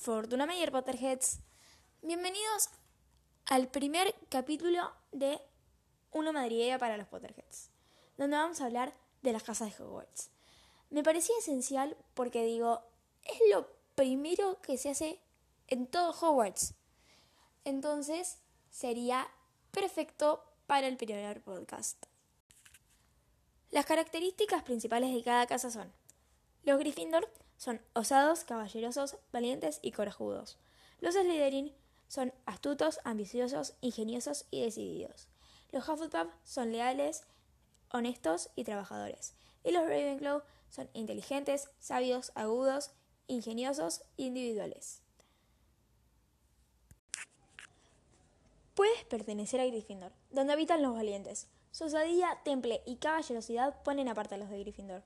Fortuna Mayer Potterheads. Bienvenidos al primer capítulo de Una madriguera para los Potterheads, donde vamos a hablar de las casas de Hogwarts. Me parecía esencial porque digo, es lo primero que se hace en todo Hogwarts. Entonces sería perfecto para el primer podcast. Las características principales de cada casa son los Gryffindor son osados, caballerosos, valientes y corajudos. Los Slytherin son astutos, ambiciosos, ingeniosos y decididos. Los Hufflepuff son leales, honestos y trabajadores. Y los Ravenclaw son inteligentes, sabios, agudos, ingeniosos e individuales. Puedes pertenecer a Gryffindor, donde habitan los valientes. Su osadía, temple y caballerosidad ponen aparte a los de Gryffindor.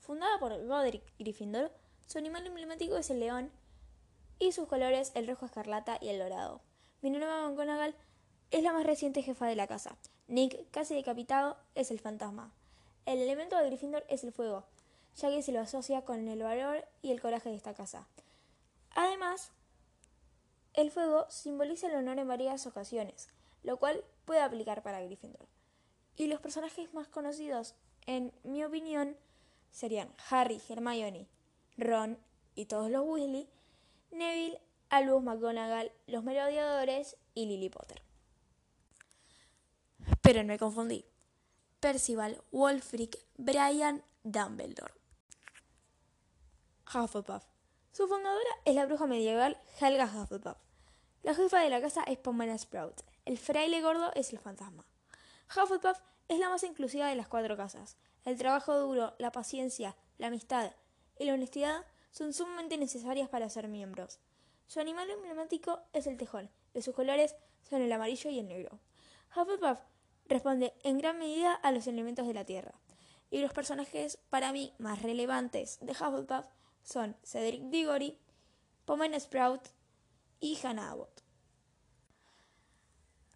Fundada por Godric Gryffindor, su animal emblemático es el león y sus colores el rojo escarlata y el dorado. Minerva McGonagall es la más reciente jefa de la casa. Nick, casi decapitado, es el fantasma. El elemento de Gryffindor es el fuego, ya que se lo asocia con el valor y el coraje de esta casa. Además, el fuego simboliza el honor en varias ocasiones, lo cual puede aplicar para Gryffindor. Y los personajes más conocidos, en mi opinión, serían Harry, Hermione, Ron y todos los Weasley, Neville, Albus McGonagall, los merodeadores y Lily Potter. Pero me confundí. Percival, Wolfric, Brian, Dumbledore. Hufflepuff. Su fundadora es la bruja medieval Helga Hufflepuff. La jefa de la casa es Pomona Sprout. El fraile gordo es el fantasma. Hufflepuff es la más inclusiva de las cuatro casas. El trabajo duro, la paciencia, la amistad, y la honestidad son sumamente necesarias para ser miembros. Su animal emblemático es el tejón, y sus colores son el amarillo y el negro. Hufflepuff responde en gran medida a los elementos de la Tierra, y los personajes para mí más relevantes de Hufflepuff son Cedric Diggory, Pomona Sprout y Hannah Abbott.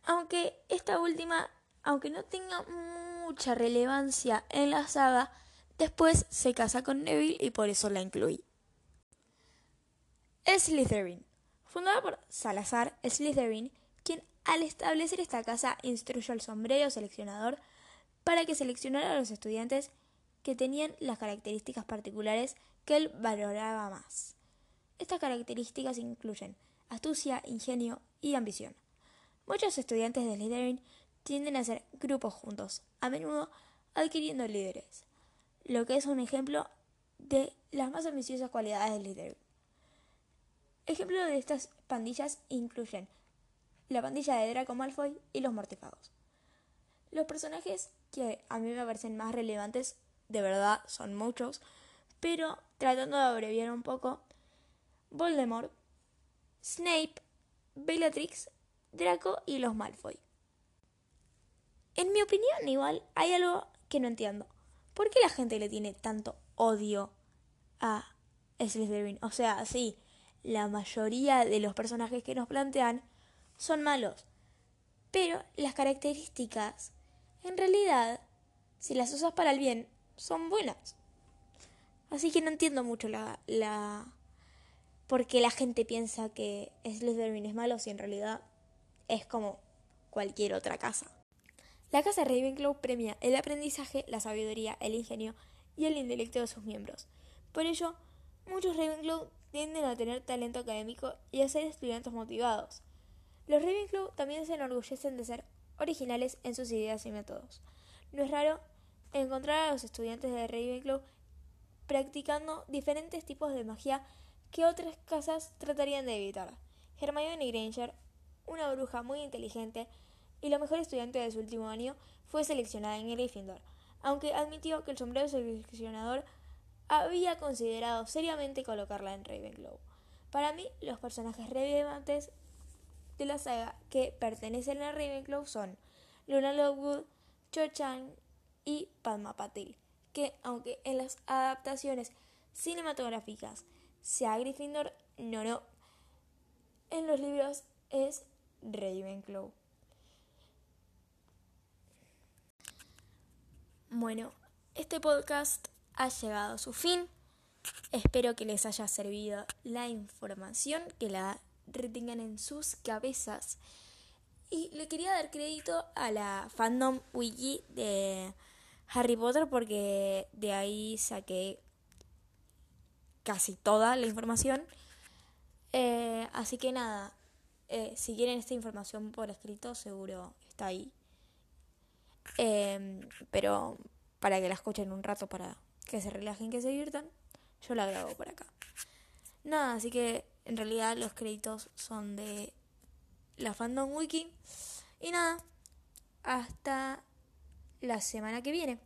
Aunque esta última, aunque no tenga mucha relevancia en la saga, Después se casa con Neville y por eso la incluí. Slytherin. Fundada por Salazar Slytherin, quien al establecer esta casa instruyó al sombrero seleccionador para que seleccionara a los estudiantes que tenían las características particulares que él valoraba más. Estas características incluyen astucia, ingenio y ambición. Muchos estudiantes de Slytherin tienden a hacer grupos juntos, a menudo adquiriendo líderes lo que es un ejemplo de las más ambiciosas cualidades del líder. Ejemplos de estas pandillas incluyen la pandilla de Draco Malfoy y los mortífagos. Los personajes que a mí me parecen más relevantes, de verdad, son muchos, pero tratando de abreviar un poco, Voldemort, Snape, Bellatrix, Draco y los Malfoy. En mi opinión, igual, hay algo que no entiendo. ¿Por qué la gente le tiene tanto odio a Slytherin? O sea, sí, la mayoría de los personajes que nos plantean son malos. Pero las características, en realidad, si las usas para el bien, son buenas. Así que no entiendo mucho la, la... por qué la gente piensa que Slytherin es malo si en realidad es como cualquier otra casa. La casa Ravenclaw premia el aprendizaje, la sabiduría, el ingenio y el intelecto de sus miembros. Por ello, muchos Ravenclaw tienden a tener talento académico y a ser estudiantes motivados. Los Ravenclaw también se enorgullecen de ser originales en sus ideas y métodos. No es raro encontrar a los estudiantes de Ravenclaw practicando diferentes tipos de magia que otras casas tratarían de evitar. Hermione Granger, una bruja muy inteligente, y la mejor estudiante de su último año fue seleccionada en Gryffindor, aunque admitió que el sombrero seleccionador había considerado seriamente colocarla en Ravenclaw. Para mí, los personajes relevantes de la saga que pertenecen a Ravenclaw son Luna Lovegood, Cho Chang y Padma Patil, que aunque en las adaptaciones cinematográficas sea Gryffindor, no, no. En los libros es Ravenclaw. Bueno, este podcast ha llegado a su fin. Espero que les haya servido la información, que la retengan en sus cabezas. Y le quería dar crédito a la fandom wiki de Harry Potter porque de ahí saqué casi toda la información. Eh, así que nada, eh, si quieren esta información por escrito, seguro está ahí. Em, pero para que la escuchen un rato, para que se relajen, que se diviertan, yo la grabo por acá. Nada, así que en realidad los créditos son de la Fandom Wiki. Y nada, hasta la semana que viene.